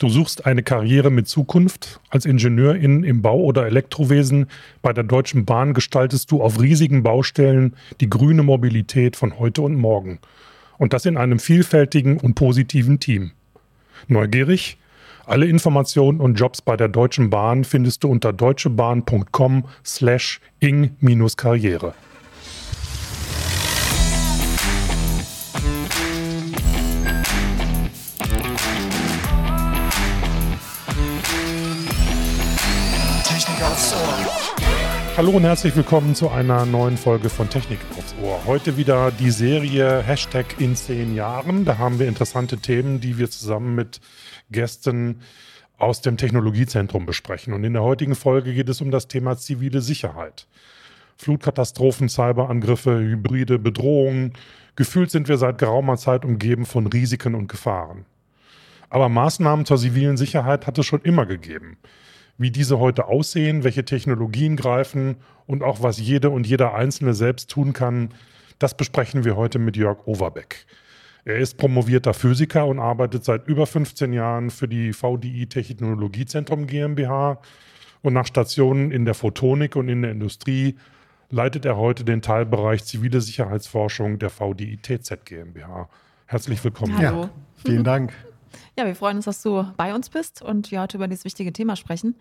Du suchst eine Karriere mit Zukunft. Als Ingenieurin im Bau- oder Elektrowesen bei der Deutschen Bahn gestaltest du auf riesigen Baustellen die grüne Mobilität von heute und morgen. Und das in einem vielfältigen und positiven Team. Neugierig? Alle Informationen und Jobs bei der Deutschen Bahn findest du unter deutschebahn.com slash ing-karriere. Hallo und herzlich willkommen zu einer neuen Folge von Technik aufs Ohr. Heute wieder die Serie Hashtag in zehn Jahren. Da haben wir interessante Themen, die wir zusammen mit Gästen aus dem Technologiezentrum besprechen. Und in der heutigen Folge geht es um das Thema zivile Sicherheit. Flutkatastrophen, Cyberangriffe, hybride Bedrohungen. Gefühlt sind wir seit geraumer Zeit umgeben von Risiken und Gefahren. Aber Maßnahmen zur zivilen Sicherheit hat es schon immer gegeben wie diese heute aussehen, welche Technologien greifen und auch was jede und jeder Einzelne selbst tun kann, das besprechen wir heute mit Jörg Overbeck. Er ist promovierter Physiker und arbeitet seit über 15 Jahren für die VDI Technologiezentrum GmbH. Und nach Stationen in der Photonik und in der Industrie leitet er heute den Teilbereich zivile Sicherheitsforschung der VDI TZ GmbH. Herzlich willkommen. Hallo. Ja, vielen Dank. Ja, wir freuen uns, dass du bei uns bist und wir heute über dieses wichtige Thema sprechen.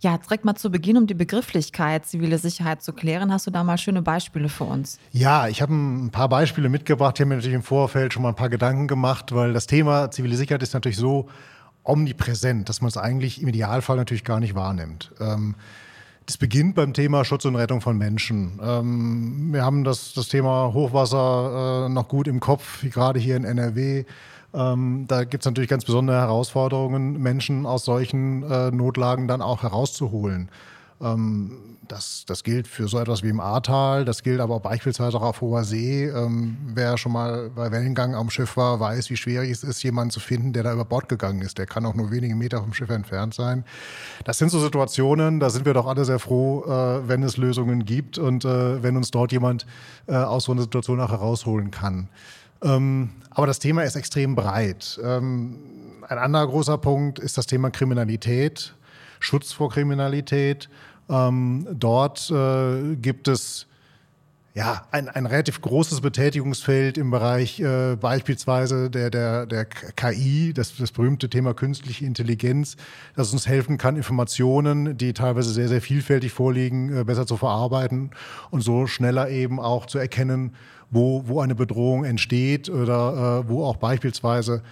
Ja, direkt mal zu Beginn, um die Begrifflichkeit zivile Sicherheit zu klären, hast du da mal schöne Beispiele für uns? Ja, ich habe ein paar Beispiele mitgebracht. Ich habe mir natürlich im Vorfeld schon mal ein paar Gedanken gemacht, weil das Thema zivile Sicherheit ist natürlich so omnipräsent, dass man es eigentlich im Idealfall natürlich gar nicht wahrnimmt. Ähm, das beginnt beim Thema Schutz und Rettung von Menschen. Ähm, wir haben das, das Thema Hochwasser äh, noch gut im Kopf, gerade hier in NRW. Ähm, da gibt es natürlich ganz besondere Herausforderungen, Menschen aus solchen äh, Notlagen dann auch herauszuholen. Ähm, das, das gilt für so etwas wie im Ahrtal, das gilt aber auch beispielsweise auch auf hoher See. Ähm, wer schon mal bei Wellengang am Schiff war, weiß, wie schwierig es ist, jemanden zu finden, der da über Bord gegangen ist. Der kann auch nur wenige Meter vom Schiff entfernt sein. Das sind so Situationen, da sind wir doch alle sehr froh, äh, wenn es Lösungen gibt und äh, wenn uns dort jemand äh, aus so einer Situation auch herausholen kann. Ähm, aber das Thema ist extrem breit. Ähm, ein anderer großer Punkt ist das Thema Kriminalität, Schutz vor Kriminalität. Ähm, dort äh, gibt es ja, ein, ein relativ großes Betätigungsfeld im Bereich äh, beispielsweise der, der, der KI, das, das berühmte Thema künstliche Intelligenz, das uns helfen kann, Informationen, die teilweise sehr, sehr vielfältig vorliegen, äh, besser zu verarbeiten und so schneller eben auch zu erkennen, wo, wo eine Bedrohung entsteht oder äh, wo auch beispielsweise,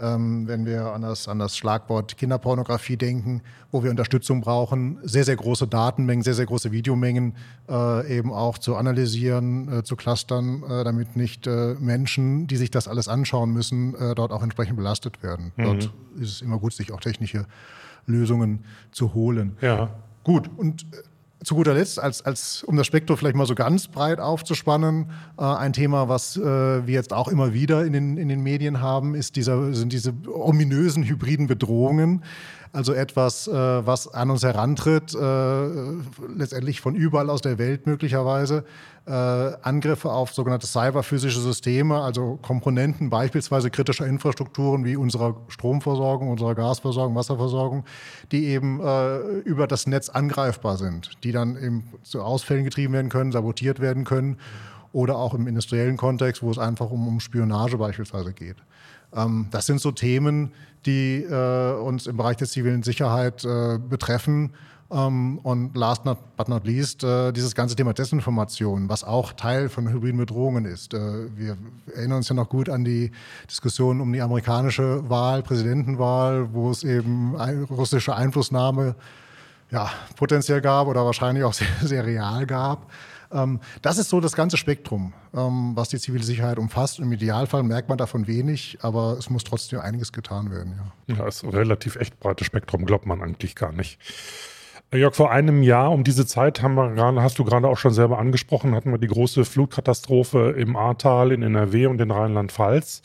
ähm, wenn wir an das, an das Schlagwort Kinderpornografie denken, wo wir Unterstützung brauchen, sehr, sehr große Datenmengen, sehr, sehr große Videomengen äh, eben auch zu analysieren, äh, zu clustern, äh, damit nicht äh, Menschen, die sich das alles anschauen müssen, äh, dort auch entsprechend belastet werden. Mhm. Dort ist es immer gut, sich auch technische Lösungen zu holen. Ja. Gut, und zu guter Letzt, als, als, um das Spektrum vielleicht mal so ganz breit aufzuspannen, äh, ein Thema, was äh, wir jetzt auch immer wieder in den, in den Medien haben, ist dieser, sind diese ominösen hybriden Bedrohungen. Also etwas, äh, was an uns herantritt, äh, letztendlich von überall aus der Welt möglicherweise. Äh, Angriffe auf sogenannte cyberphysische Systeme, also Komponenten beispielsweise kritischer Infrastrukturen wie unserer Stromversorgung, unserer Gasversorgung, Wasserversorgung, die eben äh, über das Netz angreifbar sind, die dann eben zu Ausfällen getrieben werden können, sabotiert werden können oder auch im industriellen Kontext, wo es einfach um, um Spionage beispielsweise geht. Ähm, das sind so Themen, die äh, uns im Bereich der zivilen Sicherheit äh, betreffen. Ähm, und last not, but not least, äh, dieses ganze Thema Desinformation, was auch Teil von hybriden Bedrohungen ist. Wir erinnern uns ja noch gut an die Diskussion um die amerikanische Wahl, Präsidentenwahl, wo es eben russische Einflussnahme ja, potenziell gab oder wahrscheinlich auch sehr, sehr real gab. Ähm, das ist so das ganze Spektrum, ähm, was die zivile Sicherheit umfasst. Im Idealfall merkt man davon wenig, aber es muss trotzdem einiges getan werden. Ja, ja ist ein relativ echt breites Spektrum, glaubt man eigentlich gar nicht. Äh, Jörg, vor einem Jahr um diese Zeit haben wir gerade, hast du gerade auch schon selber angesprochen, hatten wir die große Flutkatastrophe im Ahrtal in NRW und in Rheinland-Pfalz.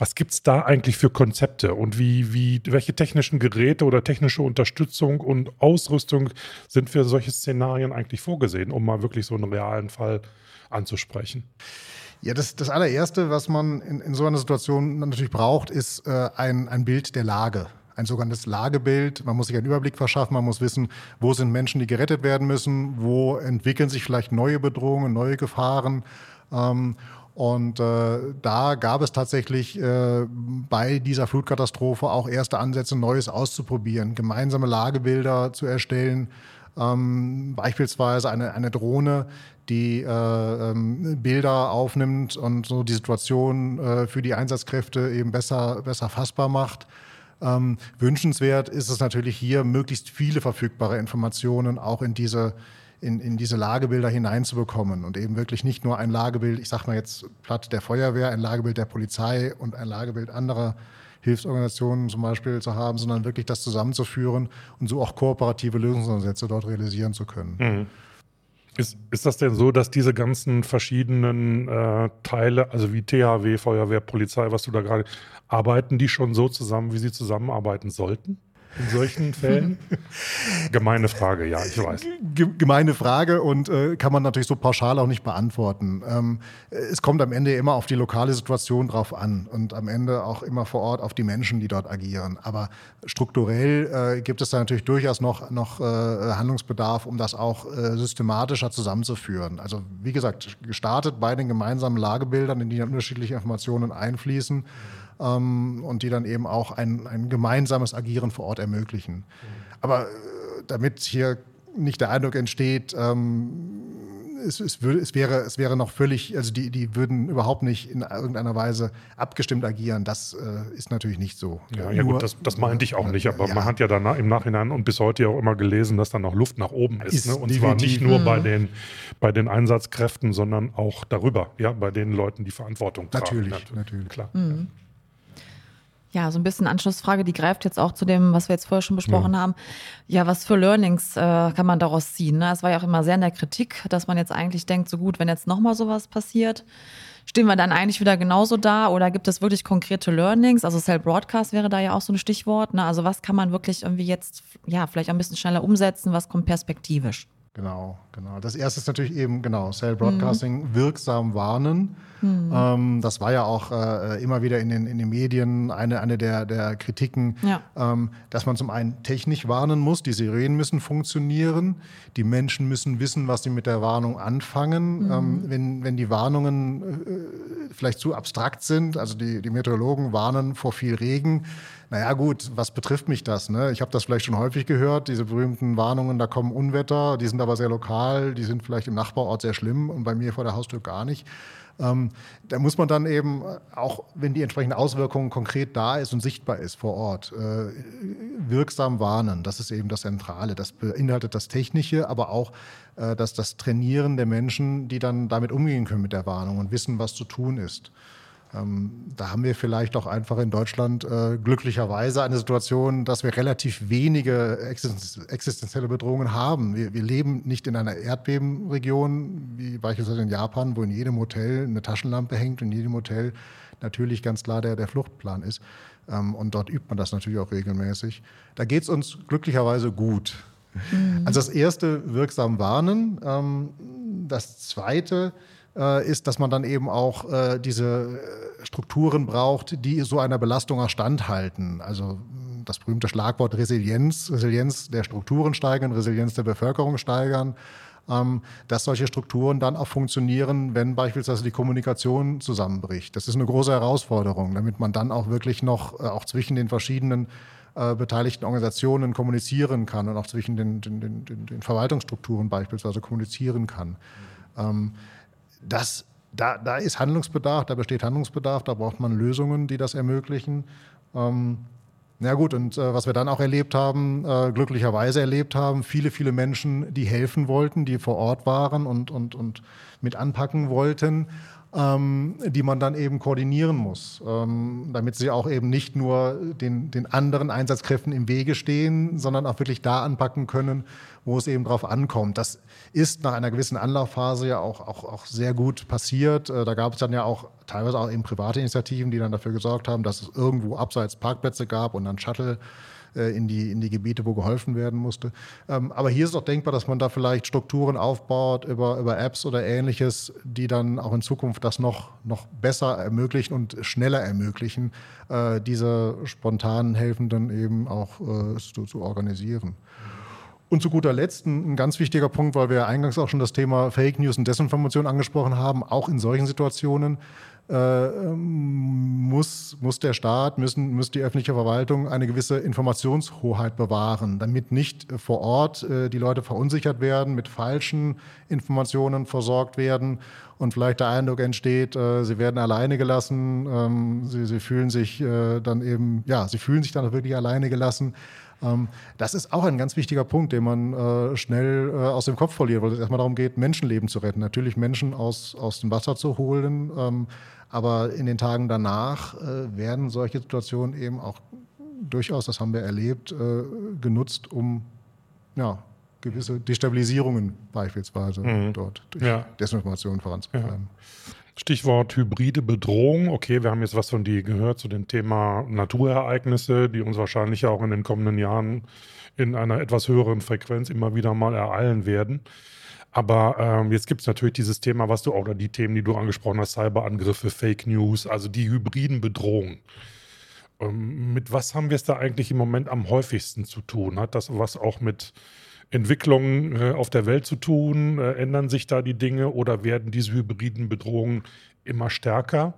Was gibt es da eigentlich für Konzepte und wie, wie, welche technischen Geräte oder technische Unterstützung und Ausrüstung sind für solche Szenarien eigentlich vorgesehen, um mal wirklich so einen realen Fall anzusprechen? Ja, das, das allererste, was man in, in so einer Situation natürlich braucht, ist äh, ein, ein Bild der Lage. ein sogenanntes Lagebild. Man muss sich einen Überblick verschaffen, man muss wissen, wo sind Menschen, die gerettet werden müssen, wo entwickeln sich vielleicht neue Bedrohungen, neue Gefahren. Ähm, und äh, da gab es tatsächlich äh, bei dieser Flutkatastrophe auch erste Ansätze, Neues auszuprobieren, gemeinsame Lagebilder zu erstellen. Ähm, beispielsweise eine, eine Drohne, die äh, ähm, Bilder aufnimmt und so die Situation äh, für die Einsatzkräfte eben besser, besser fassbar macht. Ähm, wünschenswert ist es natürlich hier, möglichst viele verfügbare Informationen auch in diese, in, in diese Lagebilder hineinzubekommen und eben wirklich nicht nur ein Lagebild, ich sage mal jetzt platt der Feuerwehr, ein Lagebild der Polizei und ein Lagebild anderer Hilfsorganisationen zum Beispiel zu haben, sondern wirklich das zusammenzuführen und so auch kooperative Lösungsansätze dort realisieren zu können. Mhm. Ist, ist das denn so, dass diese ganzen verschiedenen äh, Teile, also wie THW, Feuerwehr, Polizei, was du da gerade, arbeiten die schon so zusammen, wie sie zusammenarbeiten sollten? In solchen Fällen? Gemeine Frage, ja, ich weiß. Gemeine Frage und äh, kann man natürlich so pauschal auch nicht beantworten. Ähm, es kommt am Ende immer auf die lokale Situation drauf an und am Ende auch immer vor Ort auf die Menschen, die dort agieren. Aber strukturell äh, gibt es da natürlich durchaus noch, noch äh, Handlungsbedarf, um das auch äh, systematischer zusammenzuführen. Also wie gesagt, gestartet bei den gemeinsamen Lagebildern, in die unterschiedliche Informationen einfließen ähm, und die dann eben auch ein, ein gemeinsames Agieren vor Ort ermöglichen. Mhm. Aber äh, damit hier nicht der Eindruck entsteht, ähm, es, es, würde, es, wäre, es wäre noch völlig, also die, die würden überhaupt nicht in irgendeiner Weise abgestimmt agieren. Das äh, ist natürlich nicht so. Ja, ja Nur, gut, das, das meinte ich auch nicht, aber ja. man hat ja dann im Nachhinein und bis heute ja auch immer gelesen, dass da noch Luft nach oben ist. ist ne? Und zwar nicht nur bei den, bei den Einsatzkräften, sondern auch darüber, ja, bei den Leuten, die Verantwortung tragen. Natürlich, natürlich. natürlich. Klar. Mhm. Ja, so ein bisschen Anschlussfrage, die greift jetzt auch zu dem, was wir jetzt vorher schon besprochen ja. haben. Ja, was für Learnings äh, kann man daraus ziehen? Ne? Es war ja auch immer sehr in der Kritik, dass man jetzt eigentlich denkt, so gut, wenn jetzt nochmal sowas passiert, stehen wir dann eigentlich wieder genauso da oder gibt es wirklich konkrete Learnings? Also Cell Broadcast wäre da ja auch so ein Stichwort. Ne? Also was kann man wirklich irgendwie jetzt, ja, vielleicht ein bisschen schneller umsetzen? Was kommt perspektivisch? Genau, genau. Das erste ist natürlich eben, genau, Cell Broadcasting mhm. wirksam warnen. Mhm. Ähm, das war ja auch äh, immer wieder in den, in den Medien eine, eine der, der Kritiken, ja. ähm, dass man zum einen technisch warnen muss, die Sirenen müssen funktionieren, die Menschen müssen wissen, was sie mit der Warnung anfangen. Mhm. Ähm, wenn, wenn die Warnungen äh, vielleicht zu abstrakt sind, also die, die Meteorologen warnen vor viel Regen, naja gut, was betrifft mich das? Ne? Ich habe das vielleicht schon häufig gehört, diese berühmten Warnungen, da kommen Unwetter, die sind aber sehr lokal, die sind vielleicht im Nachbarort sehr schlimm und bei mir vor der Haustür gar nicht. Ähm, da muss man dann eben, auch wenn die entsprechende Auswirkung konkret da ist und sichtbar ist vor Ort, äh, wirksam warnen. Das ist eben das Zentrale. Das beinhaltet das Technische, aber auch äh, das, das Trainieren der Menschen, die dann damit umgehen können mit der Warnung und wissen, was zu tun ist. Ähm, da haben wir vielleicht auch einfach in Deutschland äh, glücklicherweise eine Situation, dass wir relativ wenige existenzielle Bedrohungen haben. Wir, wir, leben nicht in einer Erdbebenregion, wie beispielsweise in Japan, wo in jedem Hotel eine Taschenlampe hängt und in jedem Hotel natürlich ganz klar der, der Fluchtplan ist. Ähm, und dort übt man das natürlich auch regelmäßig. Da geht es uns glücklicherweise gut. Mhm. Also das erste wirksam warnen. Ähm, das zweite äh, ist, dass man dann eben auch äh, diese äh, Strukturen braucht, die so einer Belastung auch standhalten. Also das berühmte Schlagwort Resilienz, Resilienz der Strukturen steigern, Resilienz der Bevölkerung steigern ähm, dass solche Strukturen dann auch funktionieren, wenn beispielsweise die Kommunikation zusammenbricht. Das ist eine große Herausforderung, damit man dann auch wirklich noch auch zwischen den verschiedenen äh, beteiligten Organisationen kommunizieren kann und auch zwischen den, den, den, den Verwaltungsstrukturen beispielsweise kommunizieren kann. Ähm, das, da, da ist Handlungsbedarf, da besteht Handlungsbedarf, da braucht man Lösungen, die das ermöglichen. Ähm, na gut, und äh, was wir dann auch erlebt haben, äh, glücklicherweise erlebt haben, viele, viele Menschen, die helfen wollten, die vor Ort waren und, und, und mit anpacken wollten ähm, die man dann eben koordinieren muss, ähm, damit sie auch eben nicht nur den, den anderen Einsatzkräften im Wege stehen, sondern auch wirklich da anpacken können, wo es eben drauf ankommt. Das ist nach einer gewissen Anlaufphase ja auch, auch, auch sehr gut passiert. Äh, da gab es dann ja auch teilweise auch eben private Initiativen, die dann dafür gesorgt haben, dass es irgendwo abseits Parkplätze gab und dann Shuttle äh, in, die, in die Gebiete, wo geholfen werden musste. Ähm, aber hier ist auch denkbar, dass man da vielleicht Strukturen aufbaut über, über Apps oder ähnliches, die dann auch in Zukunft das noch, noch besser ermöglichen und schneller ermöglichen, äh, diese spontanen Helfenden eben auch äh, zu, zu organisieren. Und zu guter Letzt ein, ein, ganz wichtiger Punkt, weil wir eingangs auch schon das Thema Fake News und Desinformation angesprochen haben, auch in solchen Situationen äh, muss, muss der Staat, müssen, muss die öffentliche Verwaltung eine gewisse Informationshoheit bewahren, damit nicht vor Ort äh, die Leute verunsichert werden, mit falschen Informationen versorgt werden und vielleicht der Eindruck entsteht, äh, sie werden alleine gelassen, ähm, sie, sie fühlen sich äh, dann eben, ja, sie fühlen sich dann wirklich alleine gelassen. Ähm, das ist auch ein ganz wichtiger Punkt, den man äh, schnell äh, aus dem Kopf verliert, weil es erstmal darum geht, Menschenleben zu retten. Natürlich Menschen aus, aus dem Wasser zu holen, ähm, aber in den Tagen danach äh, werden solche Situationen eben auch durchaus, das haben wir erlebt, genutzt, um ja, gewisse Destabilisierungen beispielsweise mhm. dort durch ja. Desinformation voranzutreiben. Ja. Stichwort hybride Bedrohung. Okay, wir haben jetzt was von dir gehört zu dem Thema Naturereignisse, die uns wahrscheinlich auch in den kommenden Jahren in einer etwas höheren Frequenz immer wieder mal ereilen werden. Aber ähm, jetzt gibt es natürlich dieses Thema, was du oder die Themen, die du angesprochen hast, Cyberangriffe, Fake News, also die hybriden Bedrohungen. Ähm, mit was haben wir es da eigentlich im Moment am häufigsten zu tun? Hat das was auch mit Entwicklungen äh, auf der Welt zu tun? Äh, ändern sich da die Dinge oder werden diese hybriden Bedrohungen immer stärker?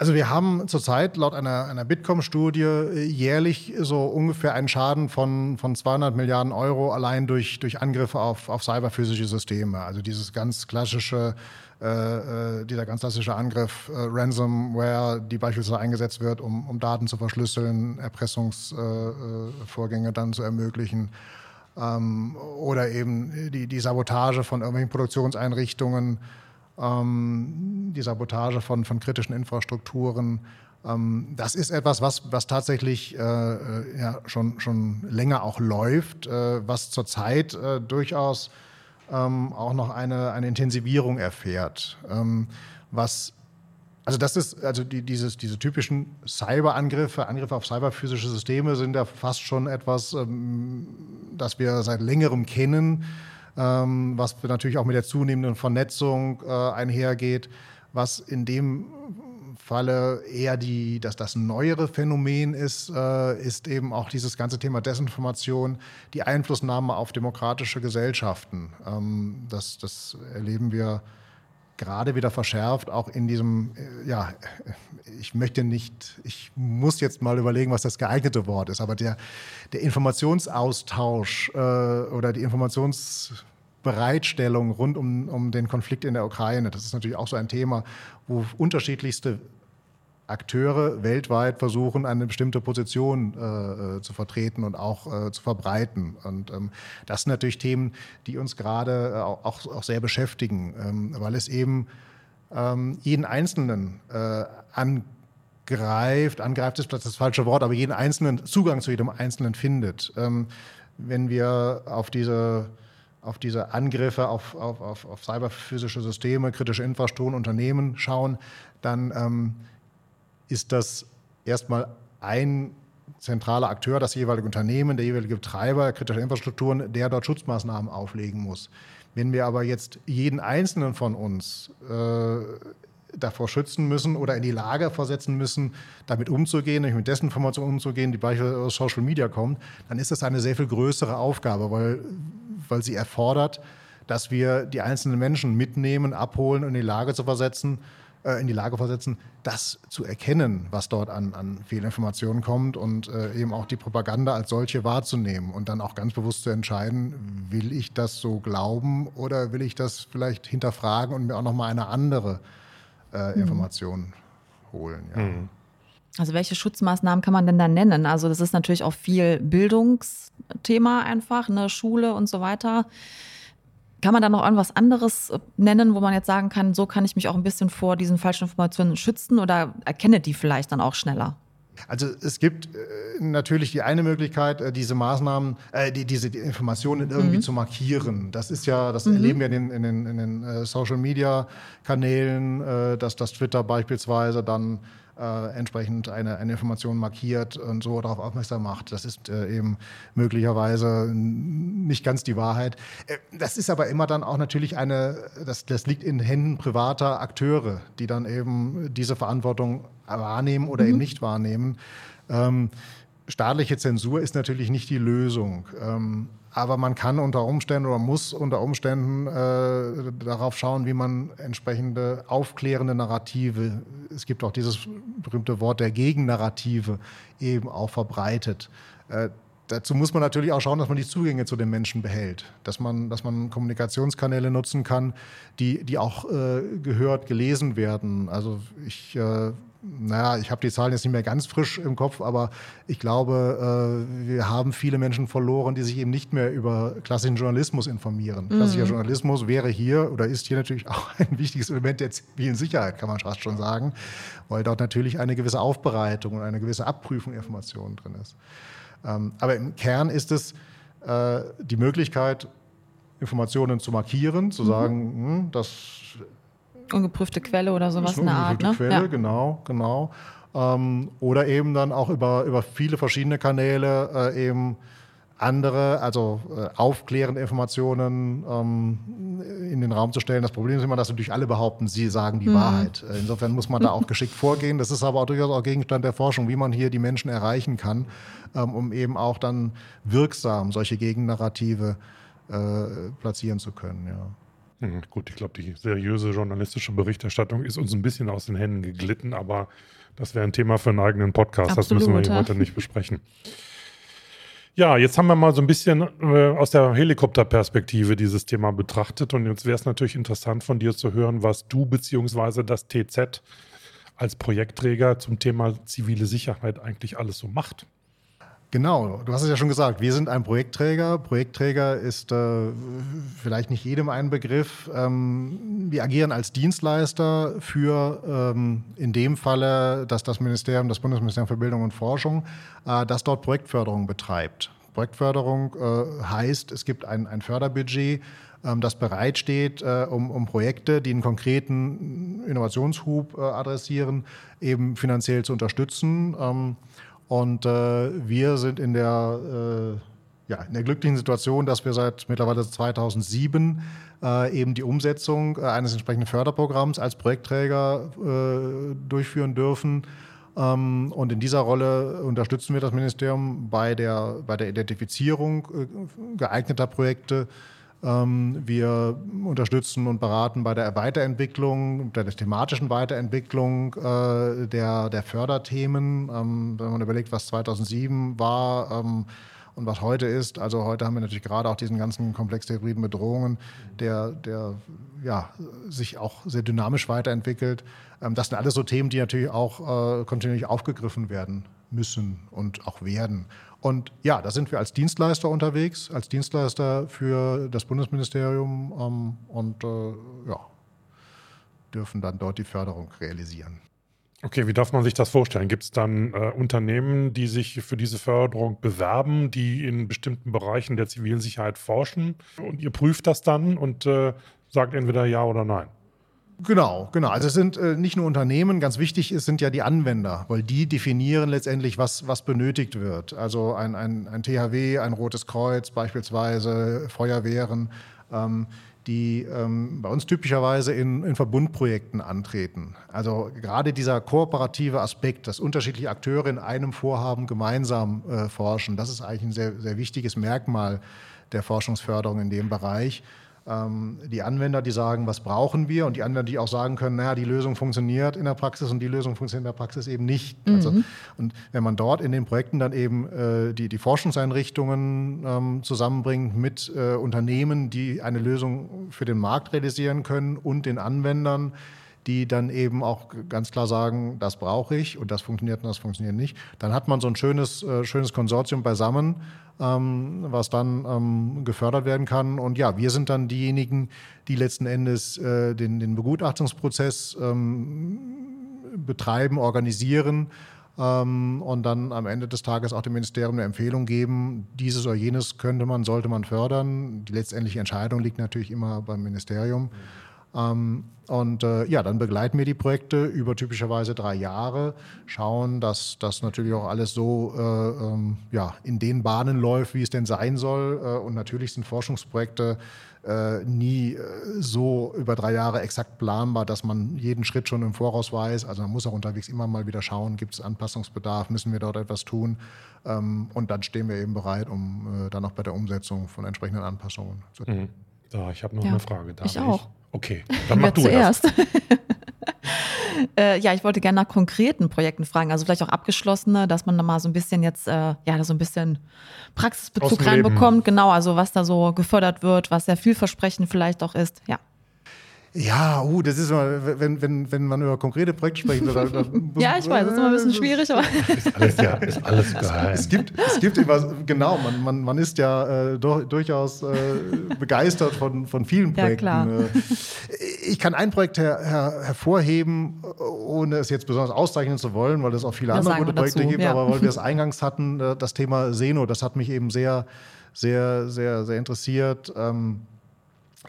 Also wir haben zurzeit laut einer, einer Bitkom-Studie äh, jährlich so ungefähr einen Schaden von, von 200 Milliarden Euro allein durch, durch Angriffe auf, auf cyberphysische Systeme. Also dieses ganz klassische, äh, dieser ganz klassische Angriff, äh, Ransomware, die beispielsweise eingesetzt wird, um, um Daten zu verschlüsseln, Erpressungsvorgänge äh, dann zu ermöglichen ähm, oder eben die, die Sabotage von irgendwelchen Produktionseinrichtungen, ähm, die Sabotage von, von kritischen Infrastrukturen. Ähm, das ist etwas, was, was tatsächlich äh, äh, ja, schon, schon länger auch läuft, äh, was zurzeit äh, durchaus ähm, auch noch eine, eine Intensivierung erfährt. Ähm, was also das ist, also die, dieses, diese typischen Cyberangriffe, Angriffe auf cyberphysische Systeme sind ja fast schon etwas, ähm, das wir seit längerem kennen, ähm, was natürlich auch mit der zunehmenden Vernetzung äh, einhergeht, was in dem Falle eher die, dass das neuere Phänomen ist, äh, ist eben auch dieses ganze Thema Desinformation, die Einflussnahme auf demokratische Gesellschaften. Ähm, das, das erleben wir gerade wieder verschärft, auch in diesem, äh, ja, ich möchte nicht, ich muss jetzt mal überlegen, was das geeignete Wort ist, aber der, der Informationsaustausch äh, oder die Informationsbereitstellung rund um, um den Konflikt in der Ukraine, das ist natürlich auch so ein Thema, wo unterschiedlichste Akteure weltweit versuchen, eine bestimmte Position äh, äh, zu vertreten und auch äh, zu verbreiten. Und ähm, das sind natürlich Themen, die uns gerade äh, auch, auch, sehr beschäftigen, ähm, weil es eben ähm, jeden Einzelnen äh, angreift, angreift ist das falsche Wort, aber jeden Einzelnen, Zugang zu jedem Einzelnen findet. Ähm, wenn wir auf diese auf diese Angriffe auf, auf, auf, auf cyberphysische Systeme, kritische Infrastrukturen, Unternehmen schauen, dann ähm, ist das erstmal ein zentraler Akteur, das jeweilige Unternehmen, der jeweilige Betreiber kritischer Infrastrukturen, der dort Schutzmaßnahmen auflegen muss. Wenn wir aber jetzt jeden einzelnen von uns äh, davor schützen müssen oder in die Lage versetzen müssen, damit umzugehen, nämlich mit Desinformation umzugehen, die beispielsweise aus Social Media kommt, dann ist das eine sehr viel größere Aufgabe, weil, weil sie erfordert, dass wir die einzelnen Menschen mitnehmen, abholen und in die Lage zu versetzen, in die Lage versetzen, das zu erkennen, was dort an, an Fehlinformationen kommt und äh, eben auch die Propaganda als solche wahrzunehmen und dann auch ganz bewusst zu entscheiden, will ich das so glauben oder will ich das vielleicht hinterfragen und mir auch nochmal eine andere äh, mhm. Information mhm. holen. Ja. Mhm. Also welche Schutzmaßnahmen kann man denn da nennen? Also das ist natürlich auch viel Bildungsthema einfach, eine Schule und so weiter. Kann man da noch irgendwas anderes äh, nennen, wo man jetzt sagen kann, so kann ich mich auch ein bisschen vor diesen falschen Informationen schützen oder erkenne die vielleicht dann auch schneller? Also es gibt äh, natürlich die eine Möglichkeit, äh, diese Maßnahmen, äh, die, diese die Informationen irgendwie mhm. zu markieren. Das ist ja, das mhm. erleben wir in den, in den, in den Social Media Kanälen, dass das Twitter beispielsweise dann äh, entsprechend eine, eine Information markiert und so darauf aufmerksam macht. Das ist äh, eben möglicherweise nicht ganz die Wahrheit. Äh, das ist aber immer dann auch natürlich eine, das, das liegt in Händen privater Akteure, die dann eben diese Verantwortung wahrnehmen oder mhm. eben nicht wahrnehmen. Ähm, staatliche Zensur ist natürlich nicht die Lösung. Ähm, aber man kann unter Umständen oder muss unter Umständen äh, darauf schauen, wie man entsprechende aufklärende Narrative, es gibt auch dieses berühmte Wort der Gegennarrative, eben auch verbreitet. Äh, dazu muss man natürlich auch schauen, dass man die Zugänge zu den Menschen behält, dass man, dass man Kommunikationskanäle nutzen kann, die, die auch äh, gehört, gelesen werden. Also ich äh, naja, ich habe die Zahlen jetzt nicht mehr ganz frisch im Kopf, aber ich glaube, äh, wir haben viele Menschen verloren, die sich eben nicht mehr über klassischen Journalismus informieren. Mhm. Klassischer Journalismus wäre hier oder ist hier natürlich auch ein wichtiges Element der zivilen Sicherheit, kann man fast schon sagen, weil dort natürlich eine gewisse Aufbereitung und eine gewisse Abprüfung Informationen drin ist. Ähm, aber im Kern ist es äh, die Möglichkeit, Informationen zu markieren, zu mhm. sagen, hm, das Ungeprüfte Quelle oder sowas in der Art. Ne? Quelle, ja. genau, genau. Ähm, oder eben dann auch über, über viele verschiedene Kanäle äh, eben andere, also äh, aufklärende Informationen ähm, in den Raum zu stellen. Das Problem ist immer, dass natürlich alle behaupten, sie sagen die mhm. Wahrheit. Äh, insofern muss man da auch geschickt vorgehen. Das ist aber auch durchaus auch Gegenstand der Forschung, wie man hier die Menschen erreichen kann, ähm, um eben auch dann wirksam solche Gegennarrative äh, platzieren zu können. Ja. Gut, ich glaube, die seriöse journalistische Berichterstattung ist uns ein bisschen aus den Händen geglitten, aber das wäre ein Thema für einen eigenen Podcast. Absolut, das müssen wir hier heute nicht besprechen. Ja, jetzt haben wir mal so ein bisschen äh, aus der Helikopterperspektive dieses Thema betrachtet und jetzt wäre es natürlich interessant von dir zu hören, was du bzw. das TZ als Projektträger zum Thema zivile Sicherheit eigentlich alles so macht. Genau, du hast es ja schon gesagt, wir sind ein Projektträger. Projektträger ist äh, vielleicht nicht jedem ein Begriff. Ähm, wir agieren als Dienstleister für ähm, in dem Falle, dass das Ministerium, das Bundesministerium für Bildung und Forschung, äh, das dort Projektförderung betreibt. Projektförderung äh, heißt, es gibt ein, ein Förderbudget, ähm, das bereitsteht, äh, um, um, Projekte, die einen konkreten Innovationshub äh, adressieren, eben finanziell zu unterstützen. Und äh, wir sind in der, äh, ja, in der glücklichen Situation, dass wir seit mittlerweile 2007 äh, eben die Umsetzung äh, eines entsprechenden Förderprogramms als Projektträger äh, durchführen dürfen. Ähm, und in dieser Rolle unterstützen wir das Ministerium bei der, bei der Identifizierung äh, geeigneter Projekte wir unterstützen und beraten bei der Weiterentwicklung, der thematischen Weiterentwicklung äh, der, der Förderthemen. Ähm, wenn man überlegt, was 2007 war ähm, und was heute ist. Also heute haben wir natürlich gerade auch diesen ganzen Komplex der hybriden Bedrohungen, der, der ja, sich auch sehr dynamisch weiterentwickelt. das sind alles so Themen, die natürlich auch äh, kontinuierlich aufgegriffen werden müssen und auch werden. Und ja, da sind wir als Dienstleister unterwegs, als Dienstleister für das Bundesministerium ähm, und äh, ja, dürfen dann dort die Förderung realisieren. Okay, wie darf man sich das vorstellen? Gibt es dann äh, Unternehmen, die sich für diese Förderung bewerben, die in bestimmten Bereichen der zivilen Sicherheit forschen und ihr prüft das dann und äh, sagt entweder ja oder nein? Genau, genau. Also es sind äh, nicht nur Unternehmen, ganz wichtig ist, sind ja die Anwender, weil die definieren letztendlich, was, was benötigt wird. Also ein, ein, ein THW, ein Rotes Kreuz beispielsweise, Feuerwehren, ähm, die ähm, bei uns typischerweise in, in Verbundprojekten antreten. Also gerade dieser kooperative Aspekt, dass unterschiedliche Akteure in einem Vorhaben gemeinsam äh, forschen, das ist eigentlich ein sehr, sehr wichtiges Merkmal der Forschungsförderung in dem Bereich ähm, die Anwender, die sagen, was brauchen wir und die Anwender, die auch sagen können, naja, die Lösung funktioniert in der Praxis und die Lösung funktioniert in der Praxis eben nicht. Mhm. Also, und wenn man dort in den Projekten dann eben äh, die, die Forschungseinrichtungen ähm, zusammenbringt mit äh, Unternehmen, die eine Lösung für den Markt realisieren können und den Anwendern, die dann eben auch ganz klar sagen, das brauche ich und das funktioniert und das funktioniert nicht. Dann hat man so ein schönes, äh, schönes Konsortium beisammen, ähm, was dann ähm, gefördert werden kann. Und ja, wir sind dann diejenigen, die letzten Endes äh, den, den Begutachtungsprozess ähm, betreiben, organisieren ähm, und dann am Ende des Tages auch dem Ministerium eine Empfehlung geben, dieses oder jenes könnte man, sollte man fördern. Die letztendliche Entscheidung liegt natürlich immer beim Ministerium. Ähm, und äh, ja, dann begleiten wir die Projekte über typischerweise drei Jahre, schauen, dass das natürlich auch alles so äh, ähm, ja, in den Bahnen läuft, wie es denn sein soll. Äh, und natürlich sind Forschungsprojekte äh, nie äh, so über drei Jahre exakt planbar, dass man jeden Schritt schon im Voraus weiß. Also man muss auch unterwegs immer mal wieder schauen, gibt es Anpassungsbedarf, müssen wir dort etwas tun. Ähm, und dann stehen wir eben bereit, um äh, dann auch bei der Umsetzung von entsprechenden Anpassungen zu tun. Mhm. Da, ich habe noch ja, eine Frage. Darf ich auch. Okay, dann mach du zuerst. erst. äh, ja, ich wollte gerne nach konkreten Projekten fragen, also vielleicht auch abgeschlossene, dass man da mal so ein bisschen jetzt, äh, ja, so ein bisschen Praxisbezug reinbekommt. Genau, also was da so gefördert wird, was sehr vielversprechend vielleicht auch ist. Ja. Ja, uh, das ist immer, wenn, wenn, wenn man über konkrete Projekte spricht. Oder, oder ja, ich weiß, das ist immer ein bisschen schwierig. Aber ist alles, ja, ist alles geheim. Es, gibt, es gibt immer, genau, man, man, man ist ja äh, do, durchaus äh, begeistert von, von vielen Projekten. Ja, klar. Äh, ich kann ein Projekt her, her, hervorheben, ohne es jetzt besonders auszeichnen zu wollen, weil es auch viele andere gute Projekte dazu, gibt, ja. aber weil wir es eingangs hatten, äh, das Thema Seno, das hat mich eben sehr, sehr, sehr, sehr interessiert. Ähm,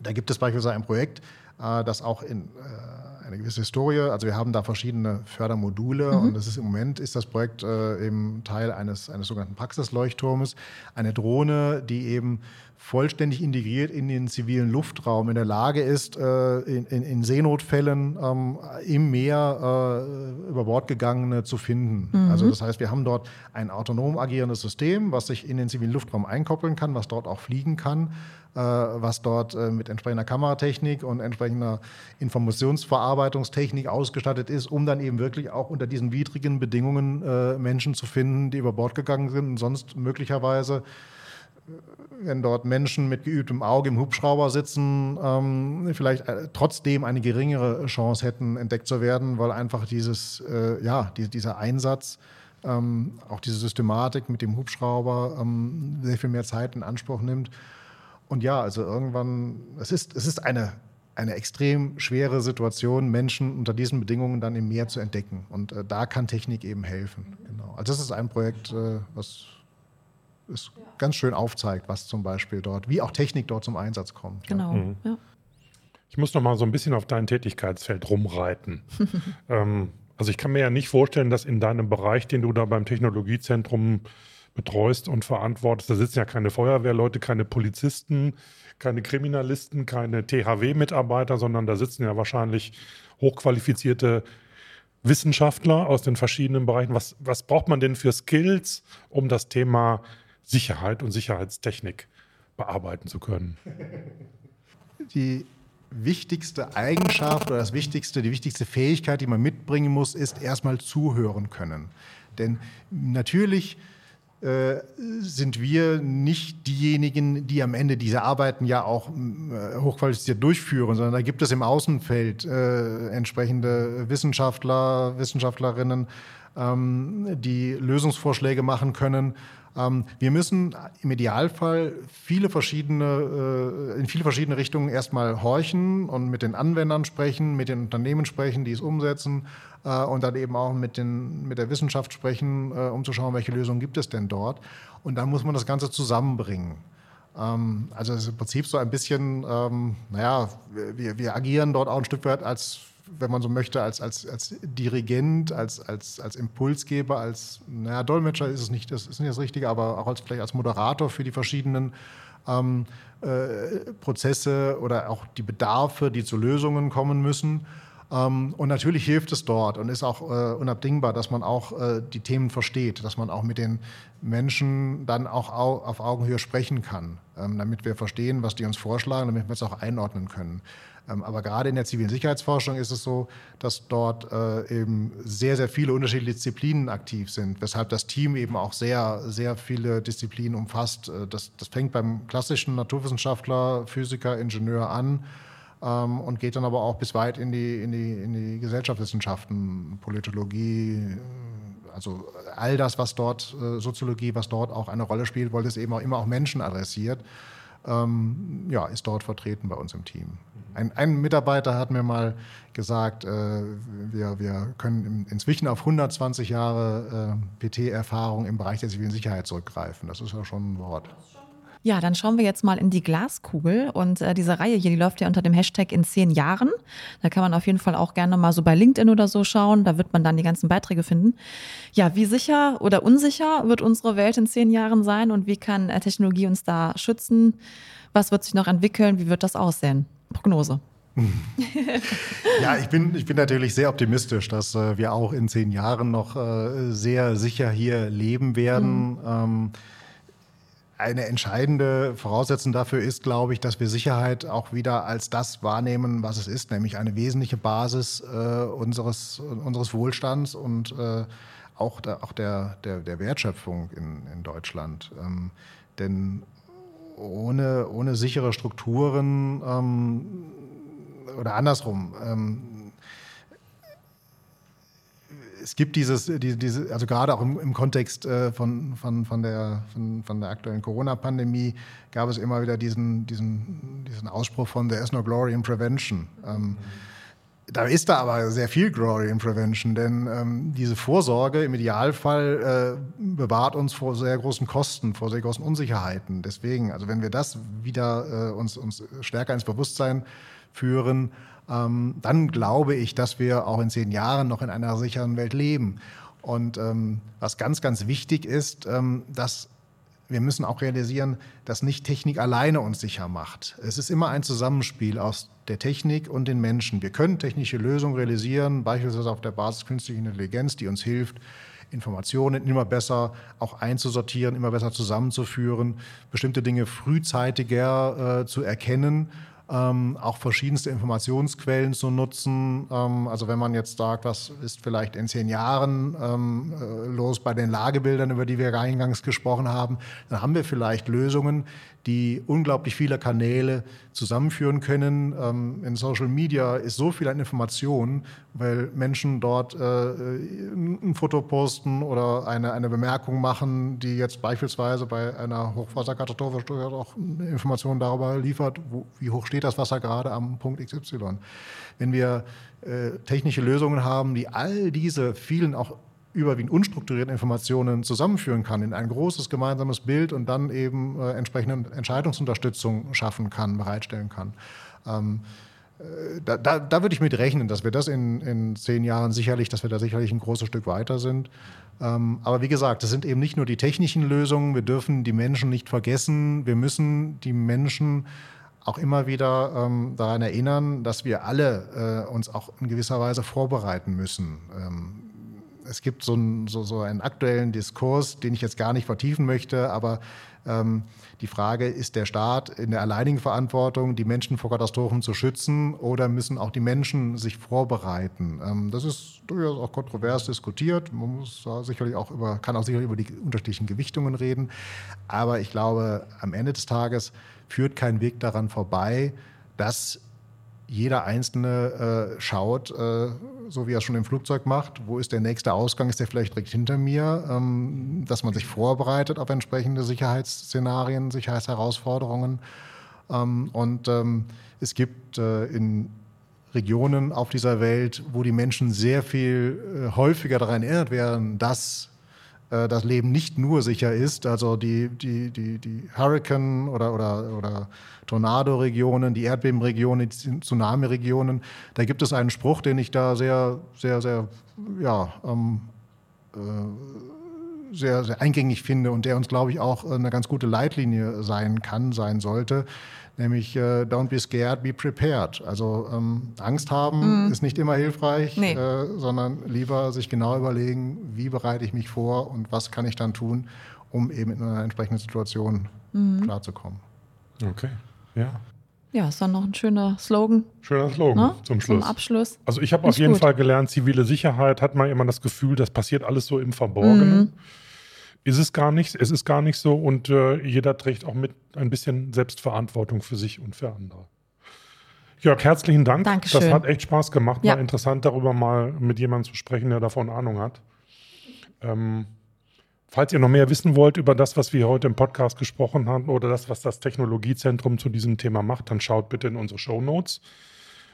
da gibt es beispielsweise ein Projekt, das auch in äh, eine gewisse Historie, also wir haben da verschiedene Fördermodule mhm. und das ist im Moment ist das Projekt äh, eben Teil eines, eines sogenannten Praxisleuchtturmes, eine Drohne, die eben vollständig integriert in den zivilen Luftraum in der Lage ist, äh, in, in, in, Seenotfällen ähm, im Meer äh, über Bord gegangene zu finden. Mhm. Also das heißt, wir haben dort ein autonom agierendes System, was sich in den zivilen Luftraum einkoppeln kann, was dort auch fliegen kann äh, was dort äh, mit entsprechender Kameratechnik und entsprechender Informationsverarbeitungstechnik ausgestattet ist, um dann eben wirklich auch unter diesen widrigen Bedingungen äh, Menschen zu finden, die über Bord gegangen sind und sonst möglicherweise wenn dort Menschen mit geübtem Auge im Hubschrauber sitzen, ähm, vielleicht trotzdem eine geringere Chance hätten, entdeckt zu werden, weil einfach dieses, äh, ja, die, dieser Einsatz, ähm, auch diese Systematik mit dem Hubschrauber ähm, sehr viel mehr Zeit in Anspruch nimmt. Und ja, also irgendwann, es ist, es ist eine, eine extrem schwere Situation, Menschen unter diesen Bedingungen dann im Meer zu entdecken. Und äh, da kann Technik eben helfen. Genau. Also das ist ein Projekt, äh, was es ganz schön aufzeigt, was zum Beispiel dort, wie auch Technik dort zum Einsatz kommt. Genau. Mhm. Ja. Ich muss noch mal so ein bisschen auf dein Tätigkeitsfeld rumreiten. ähm, also ich kann mir ja nicht vorstellen, dass in deinem Bereich, den du da beim Technologiezentrum betreust und verantwortest. Da sitzen ja keine Feuerwehrleute, keine Polizisten, keine Kriminalisten, keine THW-Mitarbeiter, sondern da sitzen ja wahrscheinlich hochqualifizierte Wissenschaftler aus den verschiedenen Bereichen. Was, was braucht man denn für Skills, um das Thema Sicherheit und Sicherheitstechnik bearbeiten zu können? Die wichtigste Eigenschaft oder das wichtigste, die wichtigste Fähigkeit, die man mitbringen muss, ist erstmal zuhören können. Denn natürlich sind wir nicht diejenigen, die am Ende diese Arbeiten ja auch äh, hochqualifiziert durchführen, sondern da gibt es im Außenfeld äh, entsprechende Wissenschaftler, Wissenschaftlerinnen, ähm, die Lösungsvorschläge machen können. Ähm, wir müssen im Idealfall viele verschiedene, äh, in viele verschiedene Richtungen erstmal horchen und mit den Anwendern sprechen, mit den Unternehmen sprechen, die es umsetzen äh, und dann eben auch mit, den, mit der Wissenschaft sprechen, äh, um zu schauen, welche Lösungen gibt es denn dort. Und dann muss man das Ganze zusammenbringen. Ähm, also es ist im Prinzip so ein bisschen, ähm, naja, wir, wir agieren dort auch ein Stück weit als wenn man so möchte, als, als, als Dirigent, als, als, als Impulsgeber, als, naja, Dolmetscher ist es nicht, das ist nicht das Richtige, aber auch als, vielleicht als Moderator für die verschiedenen ähm, äh, Prozesse oder auch die Bedarfe, die zu Lösungen kommen müssen. Ähm, und natürlich hilft es dort und ist auch äh, unabdingbar, dass man auch äh, die Themen versteht, dass man auch mit den Menschen dann auch au auf Augenhöhe sprechen kann, ähm, damit wir verstehen, was die uns vorschlagen, damit wir es auch einordnen können. Ähm, aber gerade in der zivilen Sicherheitsforschung ist es so, dass dort äh, eben sehr, sehr viele unterschiedliche Disziplinen aktiv sind, weshalb das Team eben auch sehr, sehr viele Disziplinen umfasst. Das, das fängt beim klassischen Naturwissenschaftler, Physiker, Ingenieur an ähm, und geht dann aber auch bis weit in die, in die, in die Gesellschaftswissenschaften, Politologie, äh, also all das, was dort, äh, Soziologie, was dort auch eine Rolle spielt, weil es eben auch immer auch Menschen adressiert, ähm, ja, ist dort vertreten bei uns im Team. Ein, ein Mitarbeiter hat mir mal gesagt, äh, wir, wir können inzwischen auf 120 Jahre äh, PT-Erfahrung im Bereich der zivilen Sicherheit zurückgreifen. Das ist ja schon ein Wort. Ja, dann schauen wir jetzt mal in die Glaskugel. Und äh, diese Reihe hier, die läuft ja unter dem Hashtag in zehn Jahren. Da kann man auf jeden Fall auch gerne mal so bei LinkedIn oder so schauen. Da wird man dann die ganzen Beiträge finden. Ja, wie sicher oder unsicher wird unsere Welt in zehn Jahren sein und wie kann äh, Technologie uns da schützen? Was wird sich noch entwickeln? Wie wird das aussehen? Prognose. ja, ich bin, ich bin natürlich sehr optimistisch, dass äh, wir auch in zehn Jahren noch äh, sehr sicher hier leben werden. Mhm. Ähm, eine entscheidende Voraussetzung dafür ist, glaube ich, dass wir Sicherheit auch wieder als das wahrnehmen, was es ist, nämlich eine wesentliche Basis äh, unseres, unseres Wohlstands und äh, auch, der, auch der, der, der Wertschöpfung in, in Deutschland. Ähm, denn ohne, ohne sichere Strukturen ähm, oder andersrum, ähm, es gibt dieses, die, diese, also gerade auch im, im Kontext äh, von, von, von, der, von, von der aktuellen Corona-Pandemie gab es immer wieder diesen, diesen, diesen Ausspruch von There is no glory in prevention. Ähm. Da ist da aber sehr viel Glory in Prevention, denn ähm, diese Vorsorge im Idealfall äh, bewahrt uns vor sehr großen Kosten, vor sehr großen Unsicherheiten. Deswegen, also wenn wir das wieder äh, uns, uns stärker ins Bewusstsein führen, ähm, dann glaube ich, dass wir auch in zehn Jahren noch in einer sicheren Welt leben. Und ähm, was ganz, ganz wichtig ist, ähm, dass wir müssen auch realisieren, dass nicht Technik alleine uns sicher macht. Es ist immer ein Zusammenspiel aus der Technik und den Menschen. Wir können technische Lösungen realisieren, beispielsweise auf der Basis künstlicher Intelligenz, die uns hilft, Informationen immer besser auch einzusortieren, immer besser zusammenzuführen, bestimmte Dinge frühzeitiger äh, zu erkennen ähm, auch verschiedenste Informationsquellen zu nutzen. Ähm, also wenn man jetzt sagt, was ist vielleicht in zehn Jahren ähm, äh, los bei den Lagebildern, über die wir eingangs gesprochen haben, dann haben wir vielleicht Lösungen, die unglaublich viele Kanäle zusammenführen können. Ähm, in Social Media ist so viel an Informationen, weil Menschen dort äh, ein Foto posten oder eine, eine Bemerkung machen, die jetzt beispielsweise bei einer Hochwasserkatastrophe auch Informationen darüber liefert, wo, wie hoch steht das Wasser gerade am Punkt XY. Wenn wir äh, technische Lösungen haben, die all diese vielen auch überwiegend unstrukturierten Informationen zusammenführen kann in ein großes gemeinsames Bild und dann eben äh, entsprechende Entscheidungsunterstützung schaffen kann, bereitstellen kann. Ähm, äh, da, da, da, würde ich mit rechnen, dass wir das in, in zehn Jahren sicherlich, dass wir da sicherlich ein großes Stück weiter sind. Ähm, aber wie gesagt, das sind eben nicht nur die technischen Lösungen. Wir dürfen die Menschen nicht vergessen. Wir müssen die Menschen auch immer wieder ähm, daran erinnern, dass wir alle äh, uns auch in gewisser Weise vorbereiten müssen. Ähm, es gibt so, ein, so, so, einen aktuellen Diskurs, den ich jetzt gar nicht vertiefen möchte, aber ähm, die Frage, ist der Staat in der alleinigen Verantwortung, die Menschen vor Katastrophen zu schützen oder müssen auch die Menschen sich vorbereiten? Ähm, das ist durchaus auch kontrovers diskutiert. Man muss sicherlich auch über, kann auch sicherlich über die unterschiedlichen Gewichtungen reden. Aber ich glaube, am Ende des Tages führt kein Weg daran vorbei, dass jeder Einzelne äh, schaut, äh, so wie er es schon im Flugzeug macht, wo ist der nächste Ausgang, ist der vielleicht direkt hinter mir, ähm, dass man sich vorbereitet auf entsprechende Sicherheitsszenarien, Sicherheitsherausforderungen. Ähm, und ähm, es gibt äh, in Regionen auf dieser Welt, wo die Menschen sehr viel äh, häufiger daran erinnert werden, dass das Leben nicht nur sicher ist. Also die, die, die, die Hurricane- oder, oder, oder Tornado-Regionen, die Erdbebenregionen, die Tsunami-Regionen, da gibt es einen Spruch, den ich da sehr, sehr, sehr, ja, ähm, äh, sehr, sehr eingängig finde und der uns, glaube ich, auch eine ganz gute Leitlinie sein kann, sein sollte nämlich äh, Don't be scared, be prepared. Also ähm, Angst haben mhm. ist nicht immer hilfreich, nee. äh, sondern lieber sich genau überlegen, wie bereite ich mich vor und was kann ich dann tun, um eben in einer entsprechenden Situation mhm. klarzukommen. Okay, ja. Ja, ist dann noch ein schöner Slogan. Schöner Slogan ne? zum Schluss. Zum Abschluss. Also ich habe auf jeden gut. Fall gelernt, zivile Sicherheit hat man immer das Gefühl, das passiert alles so im Verborgenen. Mhm ist es gar nicht. Es ist gar nicht so und äh, jeder trägt auch mit ein bisschen Selbstverantwortung für sich und für andere. Jörg, herzlichen Dank. Dankeschön. Das hat echt Spaß gemacht. Ja. War interessant, darüber mal mit jemandem zu sprechen, der davon Ahnung hat. Ähm, falls ihr noch mehr wissen wollt über das, was wir heute im Podcast gesprochen haben oder das, was das Technologiezentrum zu diesem Thema macht, dann schaut bitte in unsere Show Notes.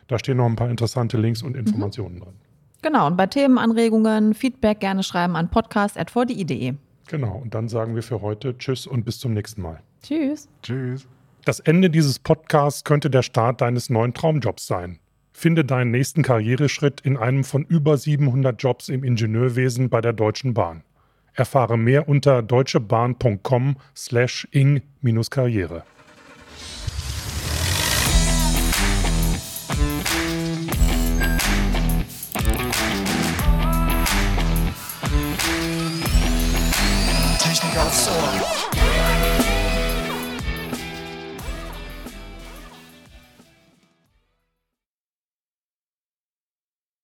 Da stehen noch ein paar interessante Links und Informationen mhm. drin. Genau, und bei Themenanregungen, Feedback gerne schreiben an podcast.vdi.de. Genau, und dann sagen wir für heute Tschüss und bis zum nächsten Mal. Tschüss. Tschüss. Das Ende dieses Podcasts könnte der Start deines neuen Traumjobs sein. Finde deinen nächsten Karriereschritt in einem von über 700 Jobs im Ingenieurwesen bei der Deutschen Bahn. Erfahre mehr unter deutschebahn.com slash ing-karriere.